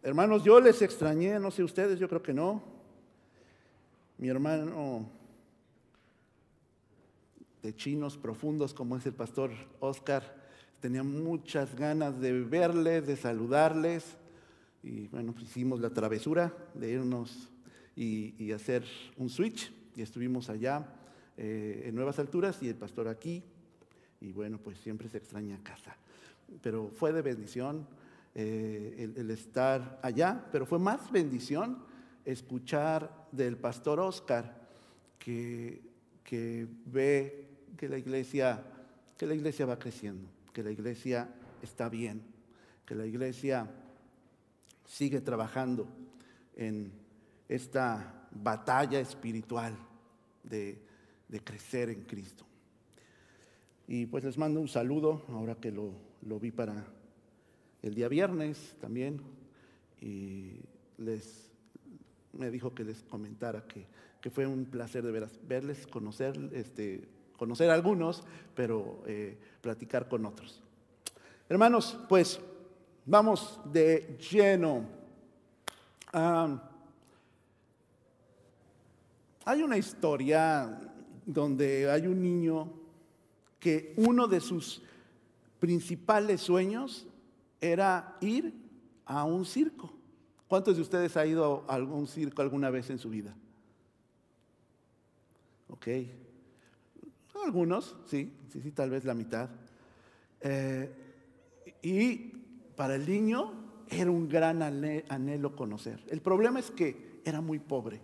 Hermanos, yo les extrañé, no sé ustedes, yo creo que no. Mi hermano de chinos profundos como es el pastor Oscar, tenía muchas ganas de verles, de saludarles. Y bueno, pues hicimos la travesura de irnos y, hacer un switch. Y estuvimos allá eh, en Nuevas Alturas y el pastor aquí. Y bueno, pues siempre se extraña casa. Pero fue de bendición eh, el, estar allá, pero fue más bendición escuchar del pastor Oscar que, que ve que la iglesia, que la iglesia va creciendo, que la iglesia está bien, que la iglesia sigue trabajando en esta batalla espiritual de, crecer en Cristo. Y pues les mando un saludo, ahora que lo, vi para el día viernes también, y les me dijo que les comentara que, fue un placer de verles, conocer, este, conocer a algunos, pero eh, platicar con otros. Hermanos, pues Vamos de lleno. hay una historia donde hay un niño que uno de sus principales sueños era ir a un circo. ¿Cuántos de ustedes ha ido a algún circo alguna vez en su vida? Ok. Algunos, sí, sí, sí, tal vez la mitad. Eh, y para el niño era un gran anhelo conocer. El problema es que era muy pobre.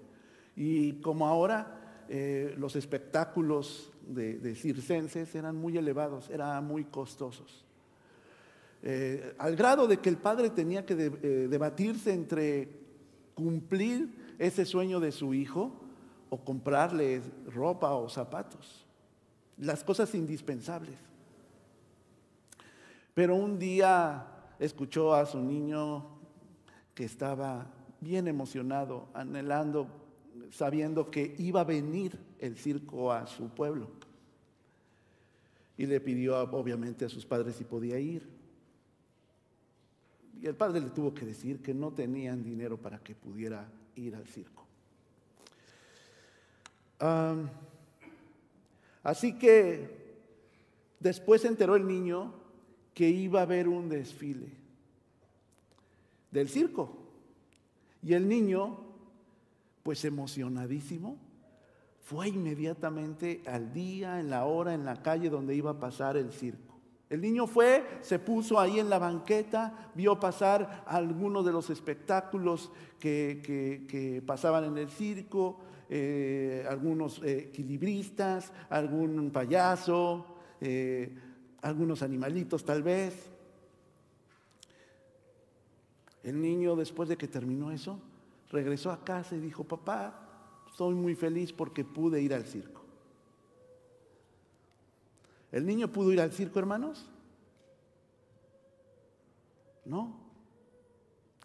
Y como ahora eh, los espectáculos de, circenses eran muy elevados, eran muy costosos. Eh, al grado de que el padre tenía que eh, debatirse entre cumplir ese sueño de su hijo o comprarle ropa o zapatos, las cosas indispensables. Pero un día escuchó a su niño que estaba bien emocionado, anhelando, sabiendo que iba a venir el circo a su pueblo. Y le pidió obviamente a sus padres si podía ir. Y el padre le tuvo que decir que no tenían dinero para que pudiera ir al circo. así que después se enteró el niño que iba a haber un desfile del circo. Y el niño, pues emocionadísimo, fue inmediatamente al día, en la hora, en la calle donde iba a pasar el circo. El niño fue, se puso ahí en la banqueta, vio pasar algunos de los espectáculos que, pasaban en el circo, eh, algunos eh, equilibristas, algún payaso, eh, algunos animalitos tal vez. El niño después de que terminó eso, regresó a casa y dijo, papá, soy muy feliz porque pude ir al circo. ¿El niño pudo ir al circo, hermanos? No.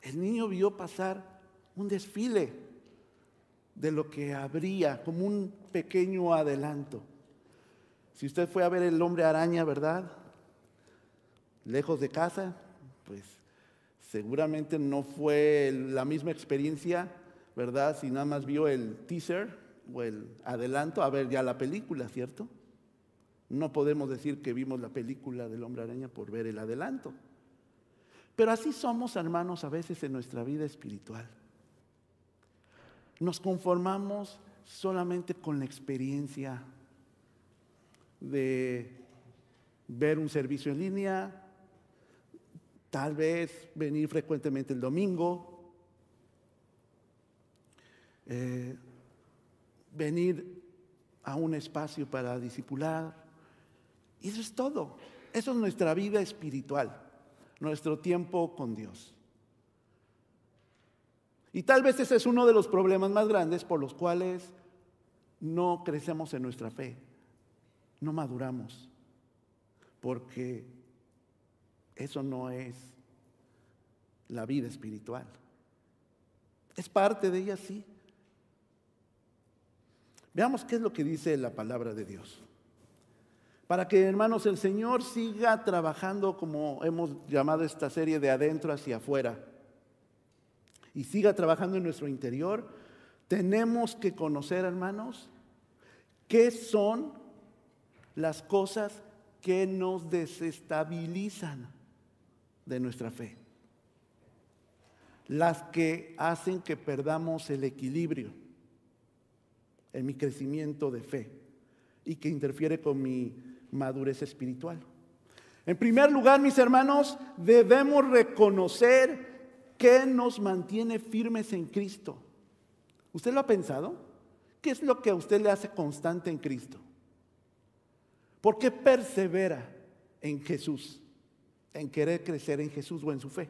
El niño vio pasar un desfile de lo que habría como un pequeño adelanto. Si usted fue a ver el hombre araña, ¿verdad? Lejos de casa, pues seguramente no fue la misma experiencia, ¿verdad? Si nada más vio el teaser o el adelanto a ver ya la película, ¿cierto? No podemos decir que vimos la película del hombre araña por ver el adelanto. Pero así somos, hermanos, a veces en nuestra vida espiritual. Nos conformamos solamente con la experiencia de ver un servicio en línea, tal vez venir frecuentemente el domingo, eh, venir a un espacio para discipular. Y eso es todo. Eso es nuestra vida espiritual, nuestro tiempo con Dios. Y tal vez ese es uno de los problemas más grandes por los cuales no crecemos en nuestra fe no maduramos, porque eso no es la vida espiritual. Es parte de ella, sí. Veamos qué es lo que dice la palabra de Dios. Para que, hermanos, el Señor siga trabajando como hemos llamado esta serie de adentro hacia afuera. y siga trabajando en nuestro interior, tenemos que conocer, hermanos, qué son las cosas que nos desestabilizan de nuestra fe. Las que hacen que perdamos el equilibrio en mi crecimiento de fe y que interfiere con mi madurez espiritual. En primer lugar, mis hermanos, debemos reconocer que nos mantiene firmes en Cristo. ¿Usted lo ha pensado? ¿Qué es lo que a usted le hace constante en Cristo? ¿Por qué persevera en Jesús? En querer crecer en Jesús o en su fe.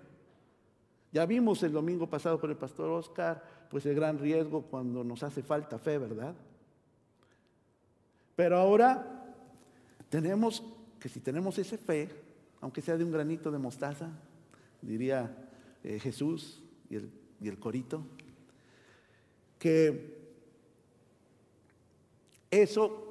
Ya vimos el domingo pasado con el pastor Oscar, pues el gran riesgo cuando nos hace falta fe, ¿verdad? Pero ahora tenemos que si tenemos esa fe, aunque sea de un granito de mostaza, diría eh, Jesús y el, y el corito, que eso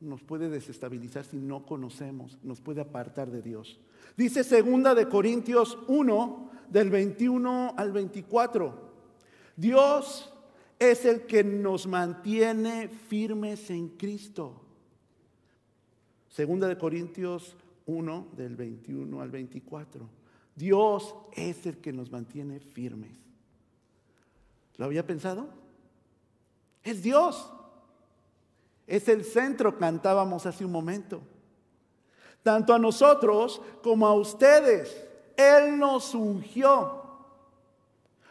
nos puede desestabilizar si no conocemos, nos puede apartar de Dios. Dice segunda de Corintios 1 del 21 al 24. Dios es el que nos mantiene firmes en Cristo. Segunda de Corintios 1 del 21 al 24. Dios es el que nos mantiene firmes. ¿Lo había pensado? Es Dios. Es el centro, cantábamos hace un momento. Tanto a nosotros como a ustedes. Él nos ungió.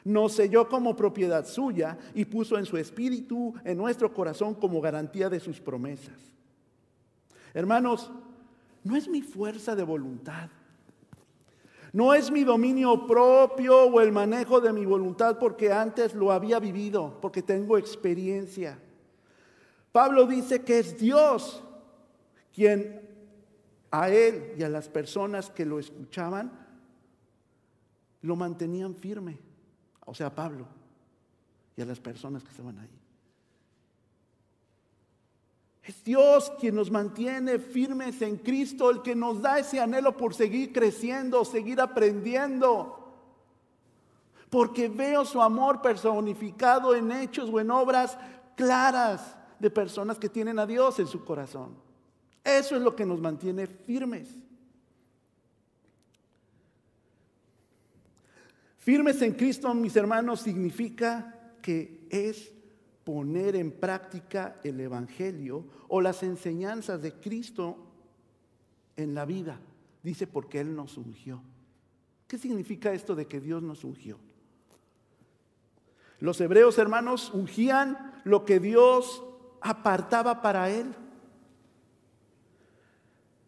Nos selló como propiedad suya y puso en su espíritu, en nuestro corazón, como garantía de sus promesas. Hermanos, no es mi fuerza de voluntad. No es mi dominio propio o el manejo de mi voluntad porque antes lo había vivido, porque tengo experiencia. Pablo dice que es Dios quien a él y a las personas que lo escuchaban lo mantenían firme. O sea, Pablo y a las personas que estaban ahí. Es Dios quien nos mantiene firmes en Cristo, el que nos da ese anhelo por seguir creciendo, seguir aprendiendo. Porque veo su amor personificado en hechos o en obras claras de personas que tienen a Dios en su corazón. Eso es lo que nos mantiene firmes. Firmes en Cristo, mis hermanos, significa que es poner en práctica el Evangelio o las enseñanzas de Cristo en la vida. Dice porque Él nos ungió. ¿Qué significa esto de que Dios nos ungió? Los hebreos hermanos ungían lo que Dios apartaba para él.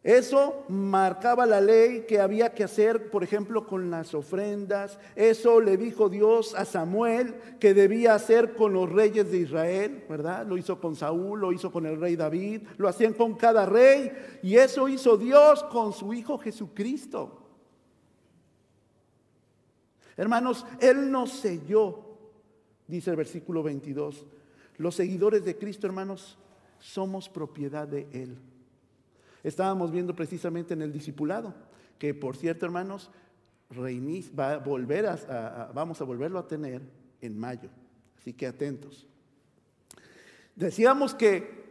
Eso marcaba la ley que había que hacer, por ejemplo, con las ofrendas. Eso le dijo Dios a Samuel que debía hacer con los reyes de Israel, ¿verdad? Lo hizo con Saúl, lo hizo con el rey David, lo hacían con cada rey. Y eso hizo Dios con su Hijo Jesucristo. Hermanos, Él nos selló, dice el versículo 22, los seguidores de Cristo, hermanos, somos propiedad de Él. Estábamos viendo precisamente en el discipulado, que por cierto, hermanos, va volver a, vamos a volverlo a tener en mayo. Así que atentos. Decíamos que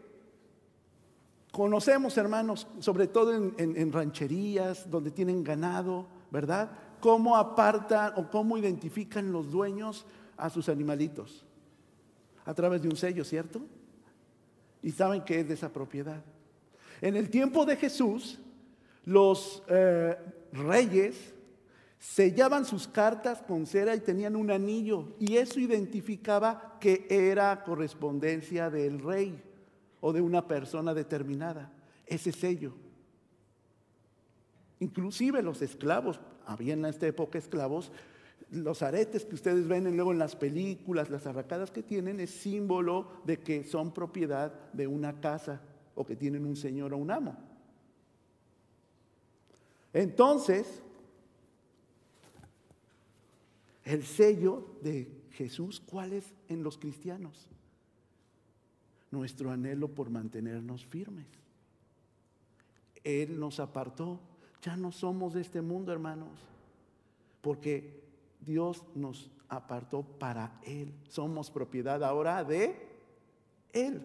conocemos, hermanos, sobre todo en, en rancherías donde tienen ganado, ¿verdad? Cómo apartan o cómo identifican los dueños a sus animalitos a través de un sello, ¿cierto? Y saben que es de esa propiedad. En el tiempo de Jesús, los eh, reyes sellaban sus cartas con cera y tenían un anillo y eso identificaba que era correspondencia del rey o de una persona determinada, ese sello. Inclusive los esclavos, había en esta época esclavos, los aretes que ustedes ven luego en las películas, las arracadas que tienen, es símbolo de que son propiedad de una casa o que tienen un señor o un amo. Entonces, el sello de Jesús, ¿cuál es en los cristianos? Nuestro anhelo por mantenernos firmes. Él nos apartó. Ya no somos de este mundo, hermanos. Porque Dios nos apartó para Él. Somos propiedad ahora de Él.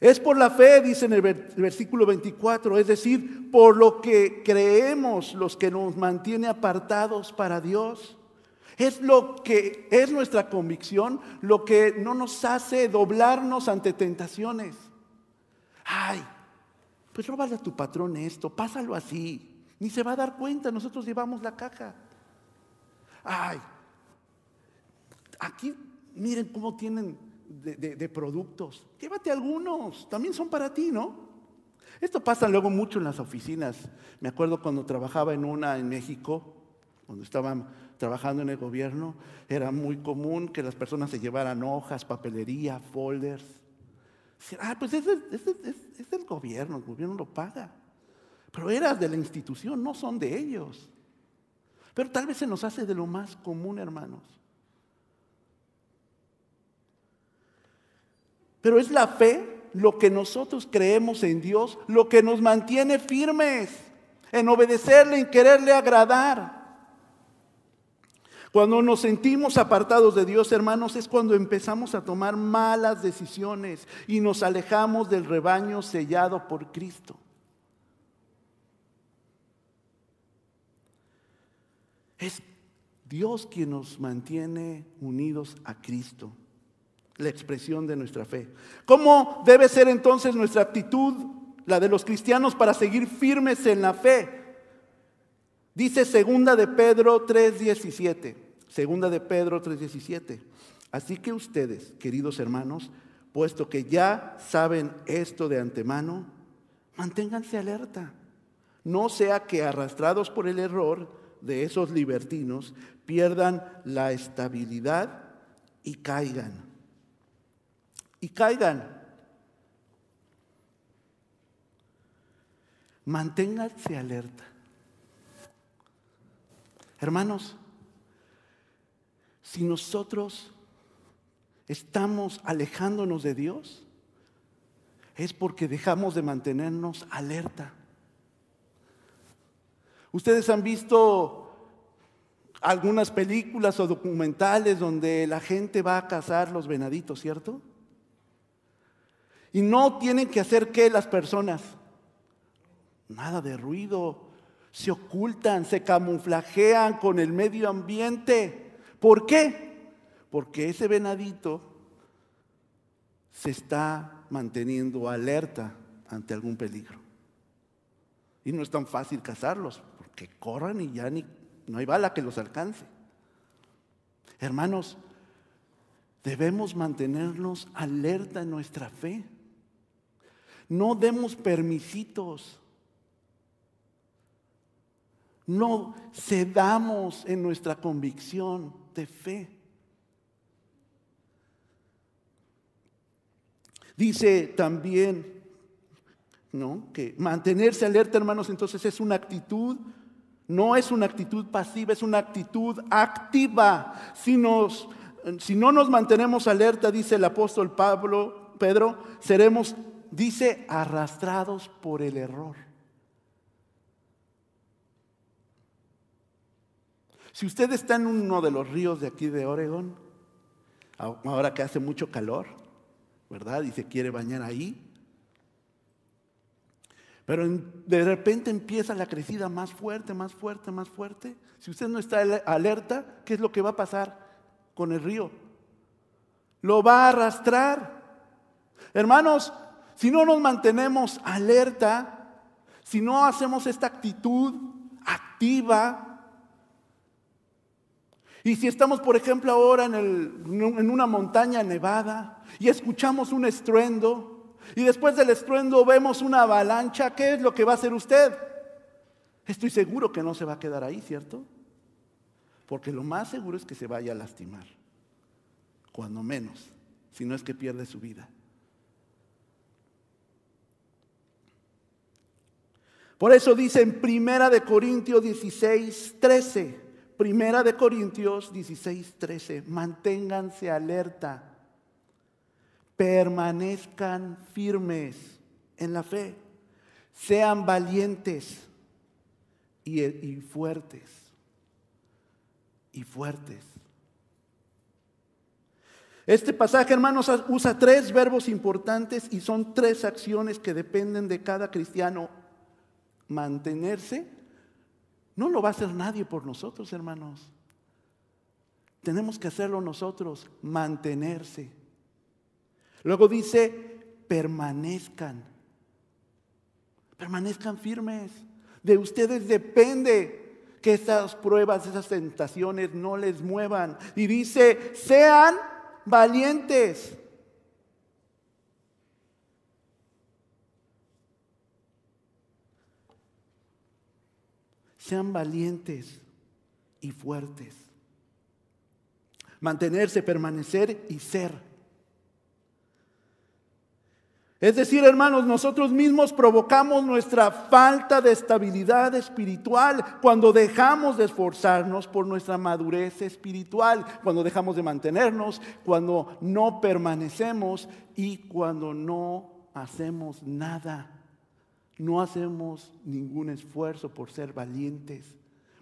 Es por la fe, dice en el versículo 24, es decir, por lo que creemos los que nos mantiene apartados para Dios. Es lo que es nuestra convicción, lo que no nos hace doblarnos ante tentaciones. Ay, pues róbale a tu patrón esto, pásalo así, ni se va a dar cuenta, nosotros llevamos la caja. Ay, aquí miren cómo tienen de, productos. Llévate algunos, también son para ti, ¿no? Esto pasa luego mucho en las oficinas. Me acuerdo cuando trabajaba en una en México, cuando estaba trabajando en el gobierno, era muy común que las personas se llevaran hojas, papelería, folders. Ah, pues es, es del gobierno, el gobierno lo paga. Pero eras de la institución, no son de ellos. Pero tal vez se nos hace de lo más común, hermanos. Pero es la fe lo que nosotros creemos en Dios, lo que nos mantiene firmes en obedecerle, en quererle agradar. Cuando nos sentimos apartados de Dios, hermanos, es cuando empezamos a tomar malas decisiones y nos alejamos del rebaño sellado por Cristo. Es Dios quien nos mantiene unidos a Cristo la expresión de nuestra fe. ¿Cómo debe ser entonces nuestra actitud, la de los cristianos, para seguir firmes en la fe? Dice segunda de Pedro 3:17. Segunda de Pedro 3:17. Así que ustedes, queridos hermanos, puesto que ya saben esto de antemano, manténganse alerta. No sea que arrastrados por el error de esos libertinos pierdan la estabilidad y caigan y caigan. Manténganse alerta. Hermanos, si nosotros estamos alejándonos de Dios, es porque dejamos de mantenernos alerta. Ustedes han visto algunas películas o documentales donde la gente va a cazar los venaditos, ¿cierto? Y no tienen que hacer qué las personas. Nada de ruido. Se ocultan, se camuflajean con el medio ambiente. ¿Por qué? Porque ese venadito se está manteniendo alerta ante algún peligro. Y no es tan fácil cazarlos, porque corran y ya ni, no hay bala que los alcance. Hermanos, debemos mantenernos alerta en nuestra fe. No demos permisitos. No cedamos en nuestra convicción de fe. Dice también, ¿no? Que mantenerse alerta, hermanos, entonces es una actitud, no es una actitud pasiva, es una actitud activa. Si, si no nos mantenemos alerta, dice el apóstol Pablo, Pedro, seremos dice arrastrados por el error. Si usted está en uno de los ríos de aquí de Oregón, ahora que hace mucho calor, ¿verdad? Y se quiere bañar ahí, pero de repente empieza la crecida más fuerte, más fuerte, más fuerte. Si usted no está alerta, ¿qué es lo que va a pasar con el río? Lo va a arrastrar. Hermanos, si no nos mantenemos alerta, si no hacemos esta actitud activa, y si estamos, por ejemplo, ahora en, en, una montaña nevada y escuchamos un estruendo y después del estruendo vemos una avalancha, ¿qué es lo que va a hacer usted? Estoy seguro que no se va a quedar ahí, ¿cierto? Porque lo más seguro es que se vaya a lastimar, cuando menos, si no es que pierde su vida. Por eso dice en Primera de Corintios 16, 13, Primera de Corintios 16, 13, manténganse alerta, permanezcan firmes en la fe, sean valientes y, y fuertes. y fuertes. Este pasaje, hermanos, usa tres verbos importantes y son tres acciones que dependen de cada cristiano. Mantenerse no lo va a hacer nadie por nosotros, hermanos. Tenemos que hacerlo nosotros, mantenerse. Luego dice, permanezcan. Permanezcan firmes. De ustedes depende que esas pruebas, esas tentaciones no les muevan. Y dice, sean valientes. Sean valientes y fuertes. Mantenerse, permanecer y ser. Es decir, hermanos, nosotros mismos provocamos nuestra falta de estabilidad espiritual cuando dejamos de esforzarnos por nuestra madurez espiritual, cuando dejamos de mantenernos, cuando no permanecemos y cuando no hacemos nada. No hacemos ningún esfuerzo por ser valientes,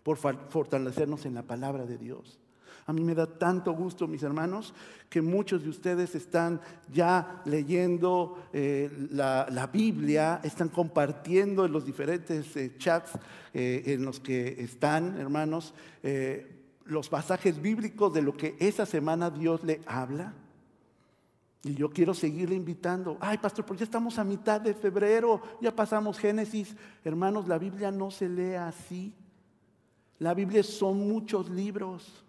por fortalecernos en la palabra de Dios. A mí me da tanto gusto, mis hermanos, que muchos de ustedes están ya leyendo eh, la, Biblia, están compartiendo en los diferentes eh, chats eh, en los que están, hermanos, los pasajes bíblicos de lo que esa semana Dios le habla. Y yo quiero seguirle invitando. Ay, pastor, pues ya estamos a mitad de febrero, ya pasamos Génesis. Hermanos, la Biblia no se lee así. La Biblia son muchos libros.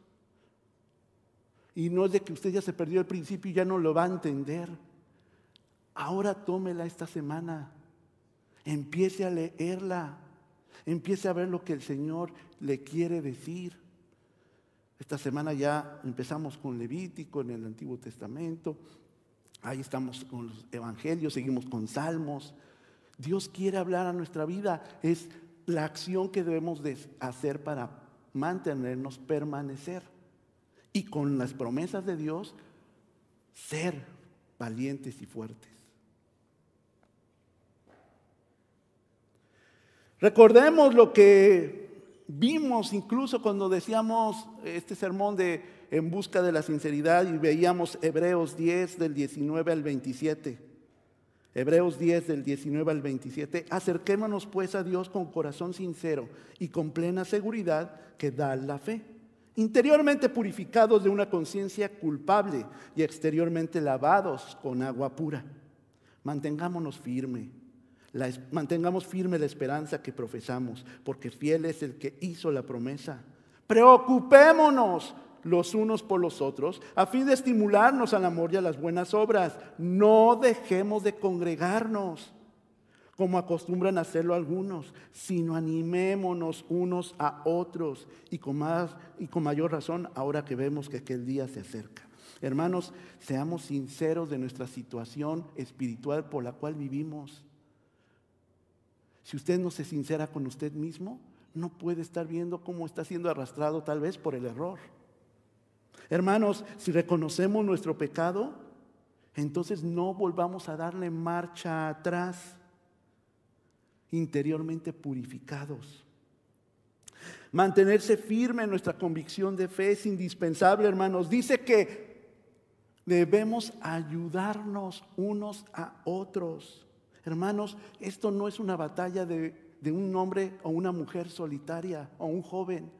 Y no es de que usted ya se perdió el principio y ya no lo va a entender. Ahora tómela esta semana. Empiece a leerla. Empiece a ver lo que el Señor le quiere decir. Esta semana ya empezamos con Levítico en el Antiguo Testamento. Ahí estamos con los evangelios, seguimos con salmos. Dios quiere hablar a nuestra vida. Es la acción que debemos de hacer para mantenernos, permanecer y con las promesas de Dios ser valientes y fuertes. Recordemos lo que vimos incluso cuando decíamos este sermón de en busca de la sinceridad y veíamos Hebreos 10 del 19 al 27. Hebreos 10 del 19 al 27. Acerquémonos pues a Dios con corazón sincero y con plena seguridad que da la fe interiormente purificados de una conciencia culpable y exteriormente lavados con agua pura. Mantengámonos firme, mantengamos firme la esperanza que profesamos, porque fiel es el que hizo la promesa. Preocupémonos los unos por los otros, a fin de estimularnos al amor y a las buenas obras. No dejemos de congregarnos como acostumbran hacerlo algunos, sino animémonos unos a otros y con, más, y con mayor razón ahora que vemos que aquel día se acerca. Hermanos, seamos sinceros de nuestra situación espiritual por la cual vivimos. Si usted no se sincera con usted mismo, no puede estar viendo cómo está siendo arrastrado tal vez por el error. Hermanos, si reconocemos nuestro pecado, entonces no volvamos a darle marcha atrás interiormente purificados. Mantenerse firme en nuestra convicción de fe es indispensable, hermanos. Dice que debemos ayudarnos unos a otros. Hermanos, esto no es una batalla de, de un hombre o una mujer solitaria o un joven.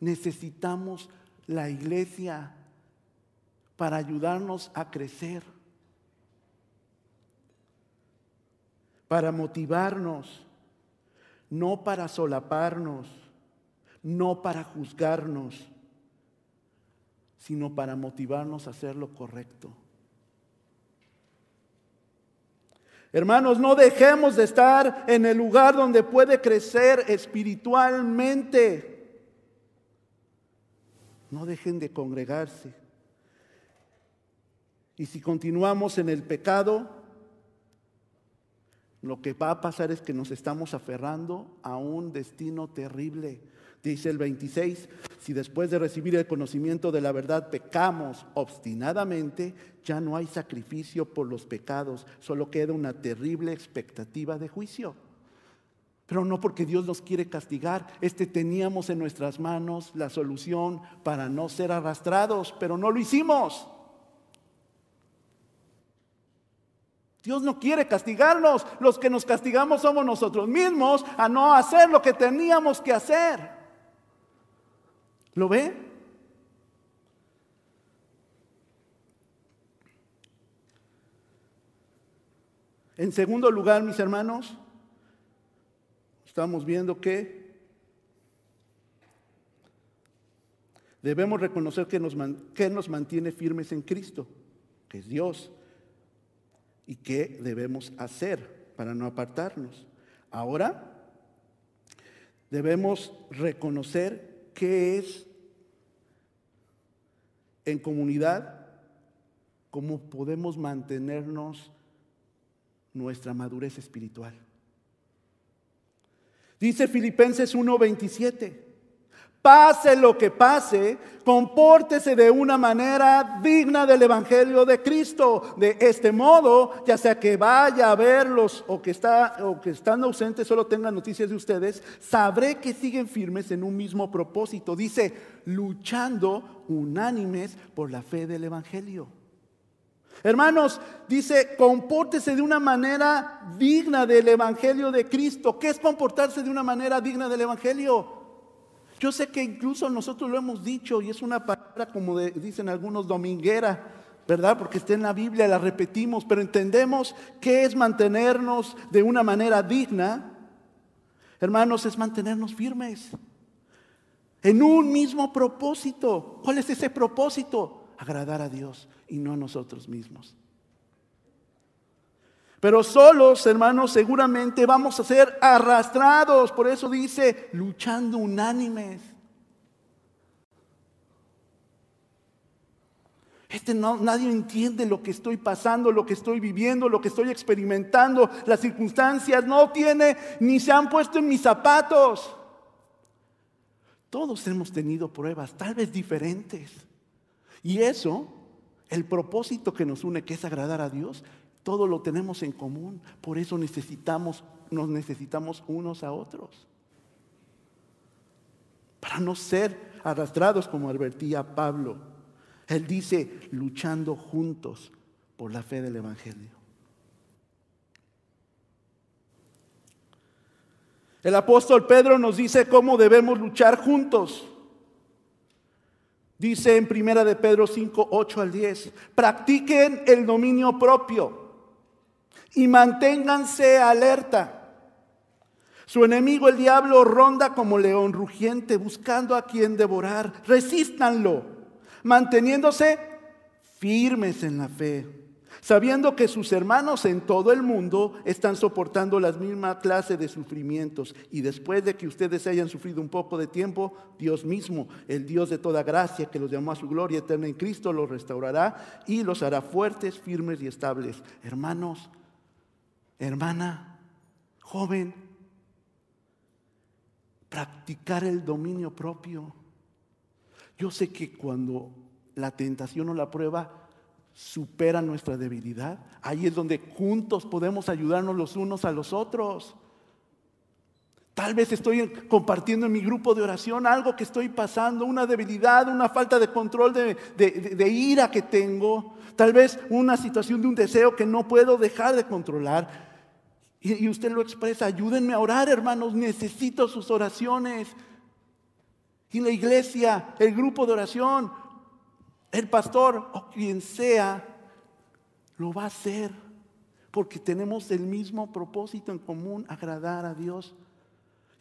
Necesitamos la iglesia para ayudarnos a crecer. para motivarnos, no para solaparnos, no para juzgarnos, sino para motivarnos a hacer lo correcto. Hermanos, no dejemos de estar en el lugar donde puede crecer espiritualmente. No dejen de congregarse. Y si continuamos en el pecado, lo que va a pasar es que nos estamos aferrando a un destino terrible. Dice el 26, si después de recibir el conocimiento de la verdad pecamos obstinadamente, ya no hay sacrificio por los pecados, solo queda una terrible expectativa de juicio. Pero no porque Dios nos quiere castigar. Este teníamos en nuestras manos la solución para no ser arrastrados, pero no lo hicimos. Dios no quiere castigarnos. Los que nos castigamos somos nosotros mismos a no hacer lo que teníamos que hacer. ¿Lo ve? En segundo lugar, mis hermanos, estamos viendo que debemos reconocer que nos, que nos mantiene firmes en Cristo, que es Dios, y qué debemos hacer para no apartarnos. Ahora, debemos reconocer qué es en comunidad, cómo podemos mantenernos nuestra madurez espiritual. Dice Filipenses 1:27, pase lo que pase, compórtese de una manera digna del Evangelio de Cristo. De este modo, ya sea que vaya a verlos o que, está, o que están ausentes, solo tengan noticias de ustedes, sabré que siguen firmes en un mismo propósito. Dice, luchando unánimes por la fe del Evangelio. Hermanos, dice, compórtese de una manera digna del Evangelio de Cristo. ¿Qué es comportarse de una manera digna del Evangelio? Yo sé que incluso nosotros lo hemos dicho y es una palabra como dicen algunos dominguera, ¿verdad? Porque está en la Biblia, la repetimos, pero entendemos que es mantenernos de una manera digna. Hermanos, es mantenernos firmes en un mismo propósito. ¿Cuál es ese propósito? Agradar a Dios y no a nosotros mismos. Pero solos, hermanos, seguramente vamos a ser arrastrados. Por eso dice, luchando unánimes. Este no, nadie entiende lo que estoy pasando, lo que estoy viviendo, lo que estoy experimentando. Las circunstancias no tiene ni se han puesto en mis zapatos. Todos hemos tenido pruebas, tal vez diferentes. Y eso, el propósito que nos une, que es agradar a Dios, todo lo tenemos en común. Por eso necesitamos, nos necesitamos unos a otros. Para no ser arrastrados como advertía Pablo. Él dice, luchando juntos por la fe del Evangelio. El apóstol Pedro nos dice cómo debemos luchar juntos. Dice en primera de Pedro 5, 8 al 10, practiquen el dominio propio y manténganse alerta. Su enemigo, el diablo, ronda como león rugiente buscando a quien devorar. Resístanlo, manteniéndose firmes en la fe, sabiendo que sus hermanos en todo el mundo están soportando la misma clase de sufrimientos. Y después de que ustedes hayan sufrido un poco de tiempo, Dios mismo, el Dios de toda gracia, que los llamó a su gloria eterna en Cristo, los restaurará y los hará fuertes, firmes y estables. Hermanos, hermana, joven, practicar el dominio propio. Yo sé que cuando la tentación o la prueba supera nuestra debilidad, ahí es donde juntos podemos ayudarnos los unos a los otros. Tal vez estoy compartiendo en mi grupo de oración algo que estoy pasando, una debilidad, una falta de control de, de, ira que tengo, tal vez una situación de un deseo que no puedo dejar de controlar. Y, usted lo expresa, ayúdenme a orar, hermanos, necesito sus oraciones. Y la iglesia, el grupo de oración, el pastor o quien sea, lo va a hacer. Porque tenemos el mismo propósito en común, agradar a Dios.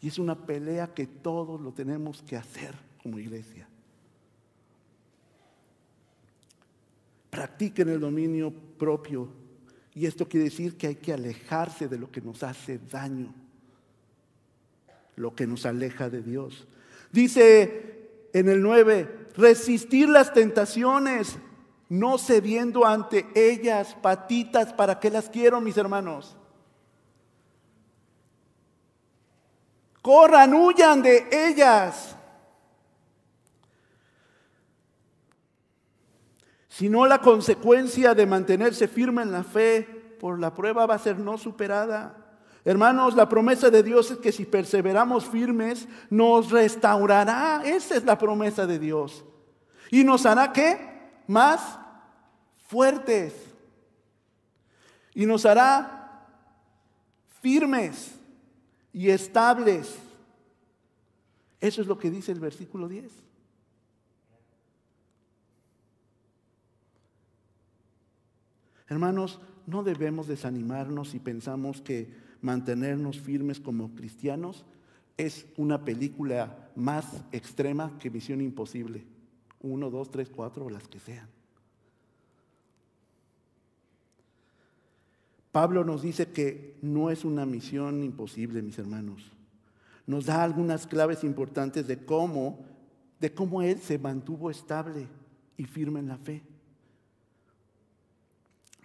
Y es una pelea que todos lo tenemos que hacer como iglesia. Practiquen el dominio propio y esto quiere decir que hay que alejarse de lo que nos hace daño, lo que nos aleja de Dios. Dice en el 9, resistir las tentaciones, no cediendo ante ellas, patitas, ¿para qué las quiero, mis hermanos? Corran, huyan de ellas. sino la consecuencia de mantenerse firme en la fe por la prueba va a ser no superada. Hermanos, la promesa de Dios es que si perseveramos firmes, nos restaurará. Esa es la promesa de Dios. ¿Y nos hará qué? Más fuertes. Y nos hará firmes y estables. Eso es lo que dice el versículo 10. Hermanos, no debemos desanimarnos si pensamos que mantenernos firmes como cristianos es una película más extrema que Misión Imposible. Uno, dos, tres, cuatro, las que sean. Pablo nos dice que no es una misión imposible, mis hermanos. Nos da algunas claves importantes de cómo, de cómo él se mantuvo estable y firme en la fe.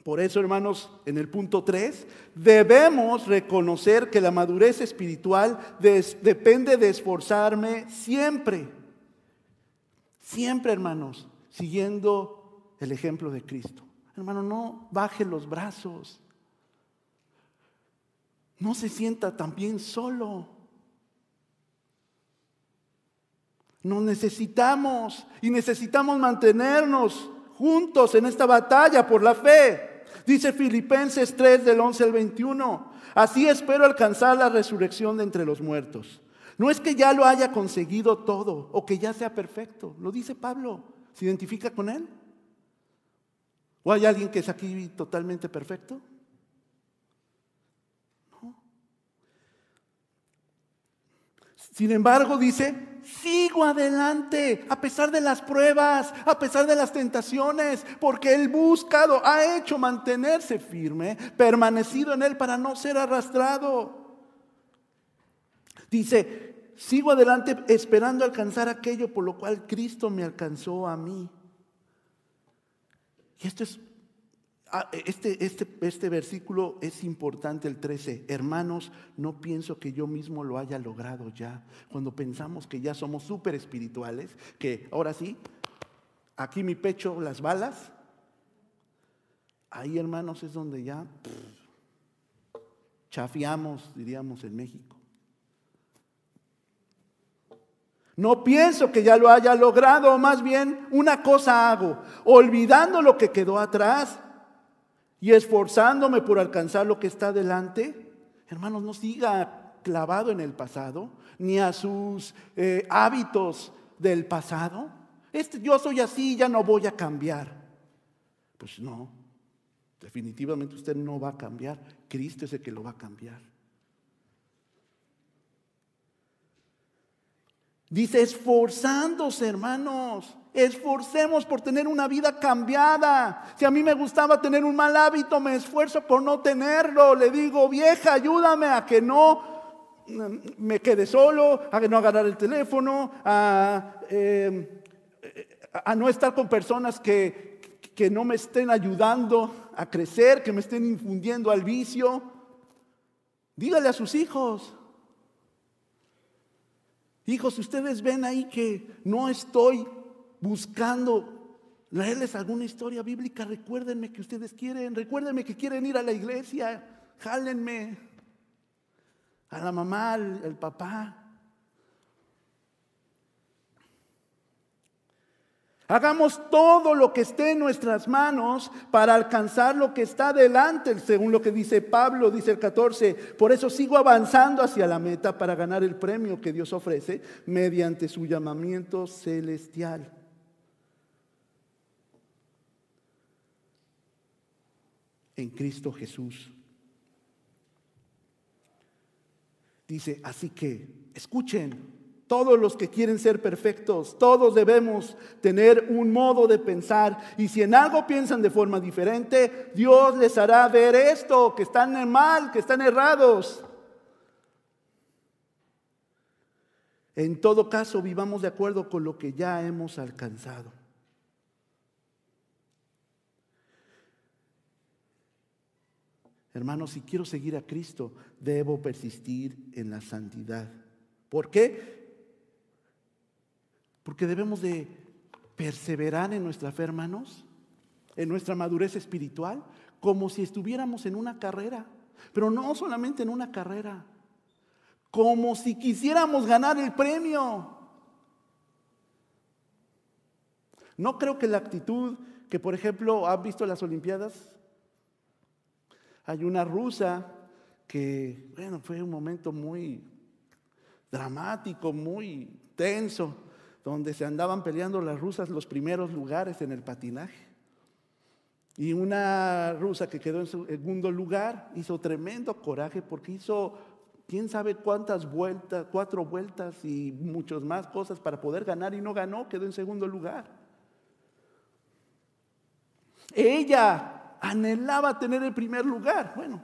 Por eso, hermanos, en el punto 3, debemos reconocer que la madurez espiritual depende de esforzarme siempre. Siempre, hermanos, siguiendo el ejemplo de Cristo. Hermano, no baje los brazos. No se sienta también solo. Nos necesitamos y necesitamos mantenernos juntos en esta batalla por la fe. Dice Filipenses 3 del 11 al 21. Así espero alcanzar la resurrección de entre los muertos. No es que ya lo haya conseguido todo o que ya sea perfecto. Lo dice Pablo. ¿Se identifica con él? ¿O hay alguien que es aquí totalmente perfecto? No. Sin embargo, dice, sigo adelante a pesar de las pruebas, a pesar de las tentaciones, porque el buscado ha hecho mantenerse firme, permanecido en él para no ser arrastrado. Dice, sigo adelante esperando alcanzar aquello por lo cual Cristo me alcanzó a mí. Y esto es este, este, este versículo es importante, el 13. Hermanos, no pienso que yo mismo lo haya logrado ya. Cuando pensamos que ya somos súper espirituales, que ahora sí, aquí mi pecho, las balas, ahí hermanos es donde ya chafiamos, diríamos en México. No pienso que ya lo haya logrado, más bien una cosa hago, olvidando lo que quedó atrás y esforzándome por alcanzar lo que está delante, hermanos, no siga clavado en el pasado, ni a sus eh, hábitos del pasado. Este, yo soy así, ya no voy a cambiar. Pues no, definitivamente usted no va a cambiar. Cristo es el que lo va a cambiar. Dice, esforzándose, hermanos. Esforcemos por tener una vida cambiada. Si a mí me gustaba tener un mal hábito, me esfuerzo por no tenerlo. Le digo, vieja, ayúdame a que no mm, me quede solo, a que no agarrar el teléfono, a, em, a no estar con personas que, que no me estén ayudando a crecer, que me estén infundiendo al vicio. Dígale a sus hijos, Hijos, ustedes ven ahí que no estoy buscando leerles alguna historia bíblica. Recuérdenme que ustedes quieren, recuérdenme que quieren ir a la iglesia. Jálenme a la mamá, al, papá. Hagamos todo lo que esté en nuestras manos para alcanzar lo que está delante, según lo que dice Pablo, dice el 14. Por eso sigo avanzando hacia la meta para ganar el premio que Dios ofrece mediante su llamamiento celestial. En Cristo Jesús. Dice, así que escuchen, todos los que quieren ser perfectos, todos debemos tener un modo de pensar. Y si en algo piensan de forma diferente, Dios les hará ver esto, que están mal, que están errados. En todo caso, vivamos de acuerdo con lo que ya hemos alcanzado. Hermanos, si quiero seguir a Cristo, debo persistir en la santidad. ¿Por qué? Porque debemos de perseverar en nuestra fe, hermanos, en nuestra madurez espiritual, como si estuviéramos en una carrera. pero no solamente en una carrera, como si quisiéramos ganar el premio. No creo que la actitud que, por ejemplo, ¿has visto las Olimpiadas? Hay una rusa que, bueno, fue un momento muy dramático, muy tenso, donde se andaban peleando las rusas los primeros lugares en el patinaje. Y una rusa que quedó en segundo lugar hizo tremendo coraje porque hizo quién sabe cuántas vueltas, cuatro vueltas y muchas más cosas para poder ganar y no ganó, quedó en segundo lugar. Ella anhelaba tener el primer lugar. Bueno,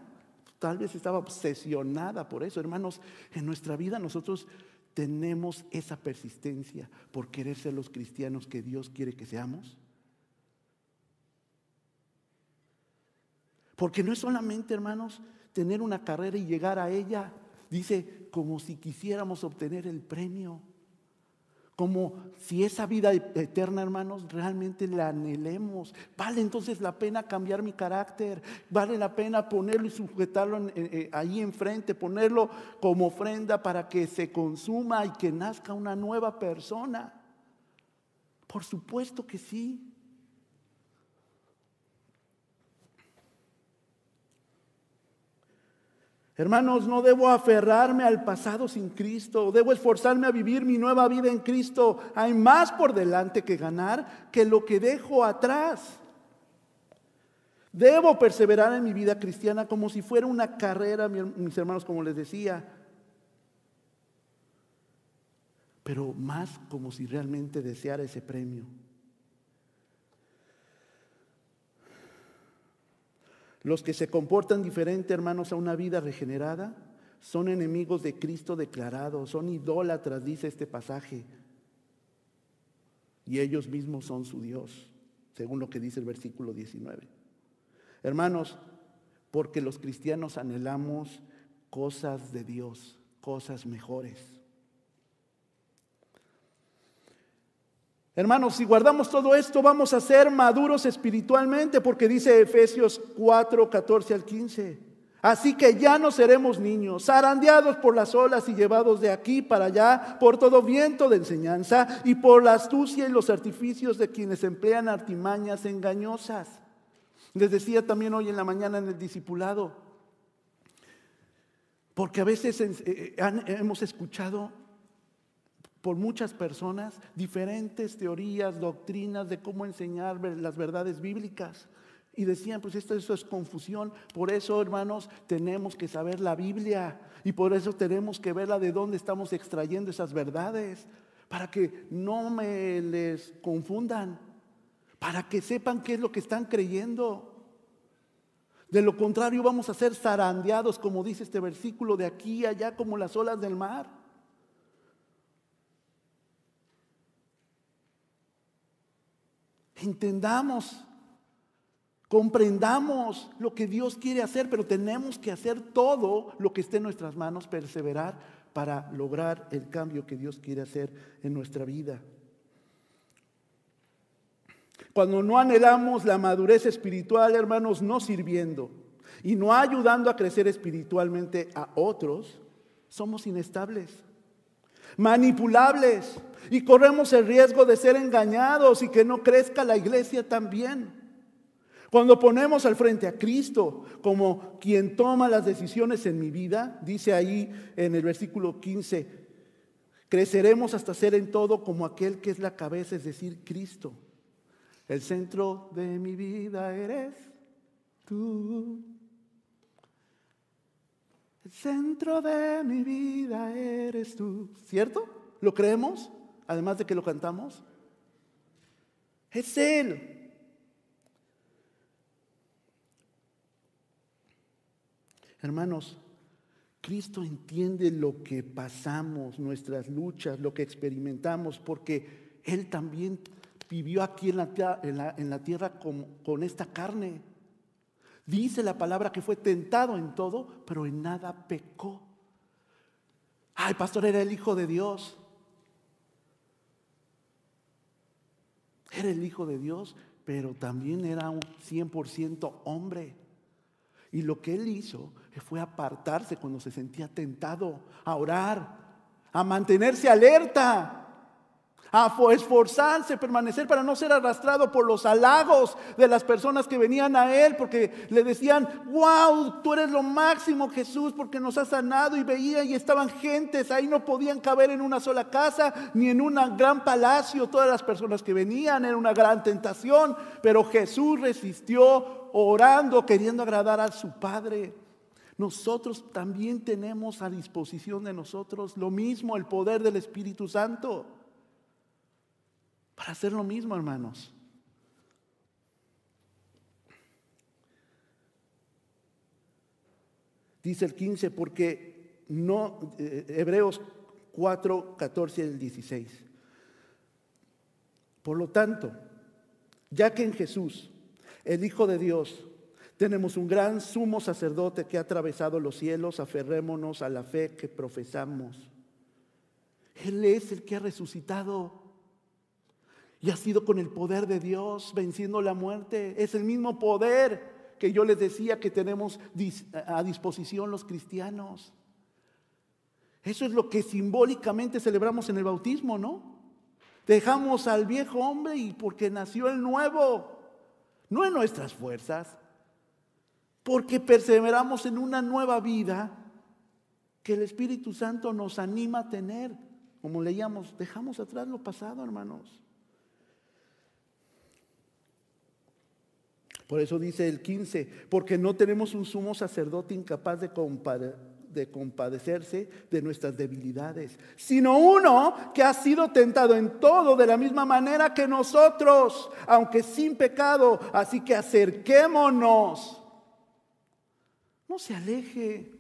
tal vez estaba obsesionada por eso. Hermanos, en nuestra vida nosotros tenemos esa persistencia por querer ser los cristianos que Dios quiere que seamos. Porque no es solamente, hermanos, tener una carrera y llegar a ella, dice, como si quisiéramos obtener el premio. Como si esa vida eterna, hermanos, realmente la anhelemos. Vale entonces la pena cambiar mi carácter. Vale la pena ponerlo y sujetarlo eh, ahí enfrente, ponerlo como ofrenda para que se consuma y que nazca una nueva persona. Por supuesto que sí. Hermanos, no debo aferrarme al pasado sin Cristo, debo esforzarme a vivir mi nueva vida en Cristo. Hay más por delante que ganar que lo que dejo atrás. Debo perseverar en mi vida cristiana como si fuera una carrera, mis hermanos, como les decía, pero más como si realmente deseara ese premio. Los que se comportan diferente, hermanos, a una vida regenerada, son enemigos de Cristo declarados, son idólatras, dice este pasaje. Y ellos mismos son su Dios, según lo que dice el versículo 19. Hermanos, porque los cristianos anhelamos cosas de Dios, cosas mejores. Hermanos, si guardamos todo esto, vamos a ser maduros espiritualmente, porque dice Efesios 4, 14 al 15. Así que ya no seremos niños, zarandeados por las olas y llevados de aquí para allá por todo viento de enseñanza y por la astucia y los artificios de quienes emplean artimañas engañosas. Les decía también hoy en la mañana en el discipulado, porque a veces eh, eh, hemos escuchado por muchas personas diferentes teorías, doctrinas de cómo enseñar las verdades bíblicas. Y decían, pues esto, eso es confusión. Por eso, hermanos, tenemos que saber la Biblia. Y por eso tenemos que verla de dónde estamos extrayendo esas verdades. Para que no me les confundan. Para que sepan qué es lo que están creyendo. De lo contrario, vamos a ser zarandeados, como dice este versículo, de aquí a allá, como las olas del mar. Entendamos, comprendamos lo que Dios quiere hacer, pero tenemos que hacer todo lo que esté en nuestras manos, perseverar para lograr el cambio que Dios quiere hacer en nuestra vida. Cuando no anhelamos la madurez espiritual, hermanos, no sirviendo y no ayudando a crecer espiritualmente a otros, somos inestables manipulables y corremos el riesgo de ser engañados y que no crezca la iglesia también. Cuando ponemos al frente a Cristo como quien toma las decisiones en mi vida, dice ahí en el versículo 15, creceremos hasta ser en todo como aquel que es la cabeza, es decir, Cristo. El centro de mi vida eres tú. El centro de mi vida eres tú. ¿Cierto? ¿Lo creemos? Además de que lo cantamos. Es Él. Hermanos, Cristo entiende lo que pasamos, nuestras luchas, lo que experimentamos, porque Él también vivió aquí en la, tierra con esta carne. Dice la palabra que fue tentado en todo, pero en nada pecó. Ay, pastor, era el Hijo de Dios. Era el Hijo de Dios, pero también era un 100% hombre. Y lo que él hizo fue apartarse cuando se sentía tentado a orar, a mantenerse alerta, a esforzarse, permanecer para no ser arrastrado por los halagos de las personas que venían a él, porque le decían, wow, tú eres lo máximo Jesús, porque nos has sanado y veía y estaban gentes, ahí no podían caber en una sola casa ni en un gran palacio, todas las personas que venían, era una gran tentación, pero Jesús resistió orando, queriendo agradar a su Padre. Nosotros también tenemos a disposición de nosotros lo mismo, el poder del Espíritu Santo para hacer lo mismo, hermanos. Dice el 15, porque no, eh, Hebreos 4, 14 y 16. Por lo tanto, ya que en Jesús, el Hijo de Dios, tenemos un gran sumo sacerdote que ha atravesado los cielos, aferrémonos a la fe que profesamos. Él es el que ha resucitado y ha sido con el poder de Dios venciendo la muerte. Es el mismo poder que yo les decía que tenemos a disposición los cristianos. Eso es lo que simbólicamente celebramos en el bautismo, ¿no? Dejamos al viejo hombre y porque nació el nuevo, no en nuestras fuerzas, porque perseveramos en una nueva vida que el Espíritu Santo nos anima a tener. Como leíamos, dejamos atrás lo pasado, hermanos. Por eso dice el 15, porque no tenemos un sumo sacerdote incapaz de, de compadecerse de nuestras debilidades, sino uno que ha sido tentado en todo de la misma manera que nosotros, aunque sin pecado. Así que acerquémonos. No se aleje,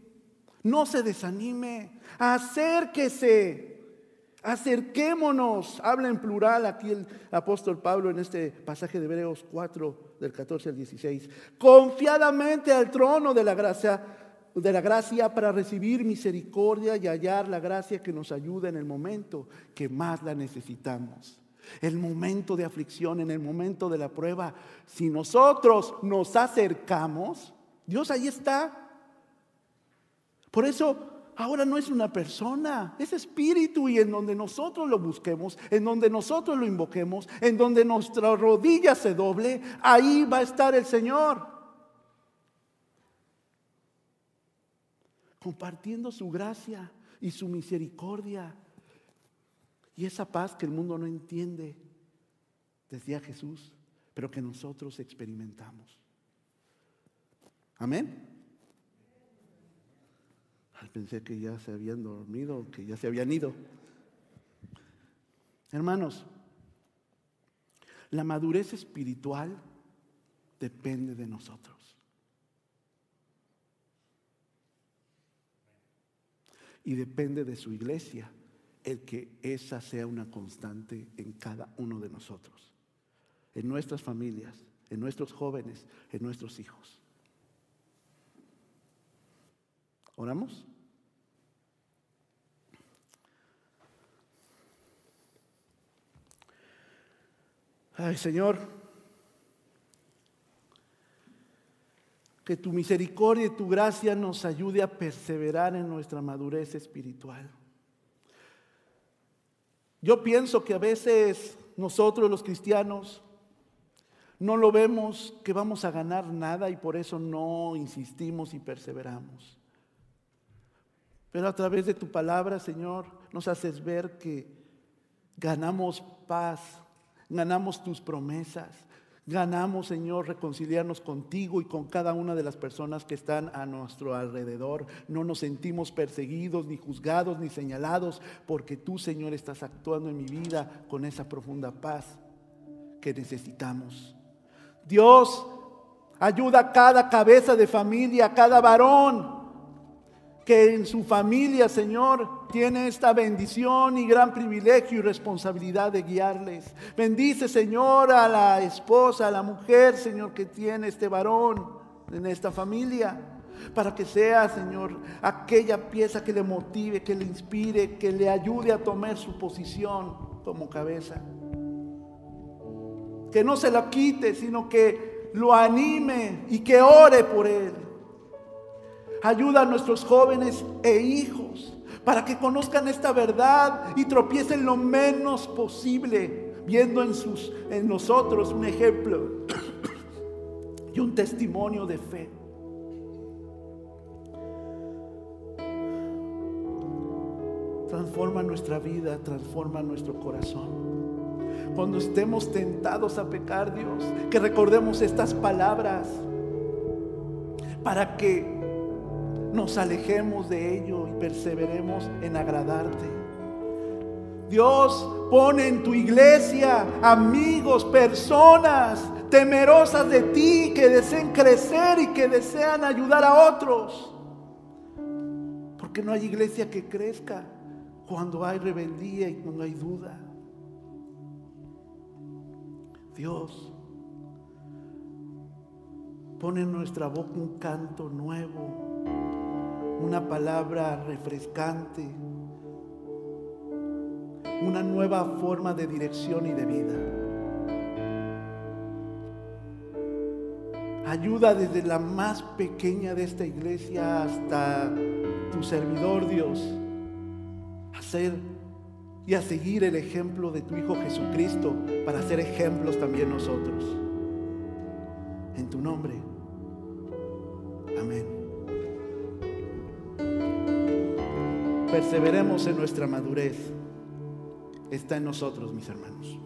no se desanime, acérquese. Acerquémonos, habla en plural aquí el apóstol Pablo en este pasaje de Hebreos 4 del 14 al 16, confiadamente al trono de la gracia de la gracia para recibir misericordia y hallar la gracia que nos ayuda en el momento que más la necesitamos. El momento de aflicción, en el momento de la prueba, si nosotros nos acercamos, Dios ahí está. Por eso ahora no es una persona, es espíritu y en donde nosotros lo busquemos, en donde nosotros lo invoquemos, en donde nuestra rodilla se doble, ahí va a estar el Señor. Compartiendo su gracia y su misericordia y esa paz que el mundo no entiende, decía Jesús, pero que nosotros experimentamos. Amén. Pensé que ya se habían dormido, que ya se habían ido. Hermanos, la madurez espiritual depende de nosotros. Y depende de su iglesia el que esa sea una constante en cada uno de nosotros, en nuestras familias, en nuestros jóvenes, en nuestros hijos. ¿Oramos? Ay, Señor, que tu misericordia y tu gracia nos ayude a perseverar en nuestra madurez espiritual. Yo pienso que a veces nosotros los cristianos no lo vemos que vamos a ganar nada y por eso no insistimos y perseveramos. Pero a través de tu palabra, Señor, nos haces ver que ganamos paz, ganamos tus promesas, ganamos, Señor, reconciliarnos contigo y con cada una de las personas que están a nuestro alrededor. No nos sentimos perseguidos, ni juzgados, ni señalados, porque tú, Señor, estás actuando en mi vida con esa profunda paz que necesitamos. Dios, ayuda a cada cabeza de familia, a cada varón que en su familia, Señor, tiene esta bendición y gran privilegio y responsabilidad de guiarles. Bendice, Señor, a la esposa, a la mujer, Señor, que tiene este varón en esta familia, para que sea, Señor, aquella pieza que le motive, que le inspire, que le ayude a tomar su posición como cabeza. Que no se la quite, sino que lo anime y que ore por él Ayuda a nuestros jóvenes e hijos para que conozcan esta verdad y tropiecen lo menos posible, viendo en, nosotros un ejemplo y un testimonio de fe. Transforma nuestra vida, transforma nuestro corazón cuando estemos tentados a pecar, Dios, que recordemos estas palabras para que nos alejemos de ello y perseveremos en agradarte. Dios pone en tu iglesia amigos, personas temerosas de ti que deseen crecer y que desean ayudar a otros. Porque no hay iglesia que crezca cuando hay rebeldía y cuando hay duda. Dios, pone en nuestra boca un canto nuevo, una palabra refrescante, una nueva forma de dirección y de vida. Ayuda desde la más pequeña de esta iglesia hasta tu servidor Dios a ser y a seguir el ejemplo de tu Hijo Jesucristo para ser ejemplos también nosotros. En tu nombre. Amén. Perseveremos en nuestra madurez. Está en nosotros, mis hermanos.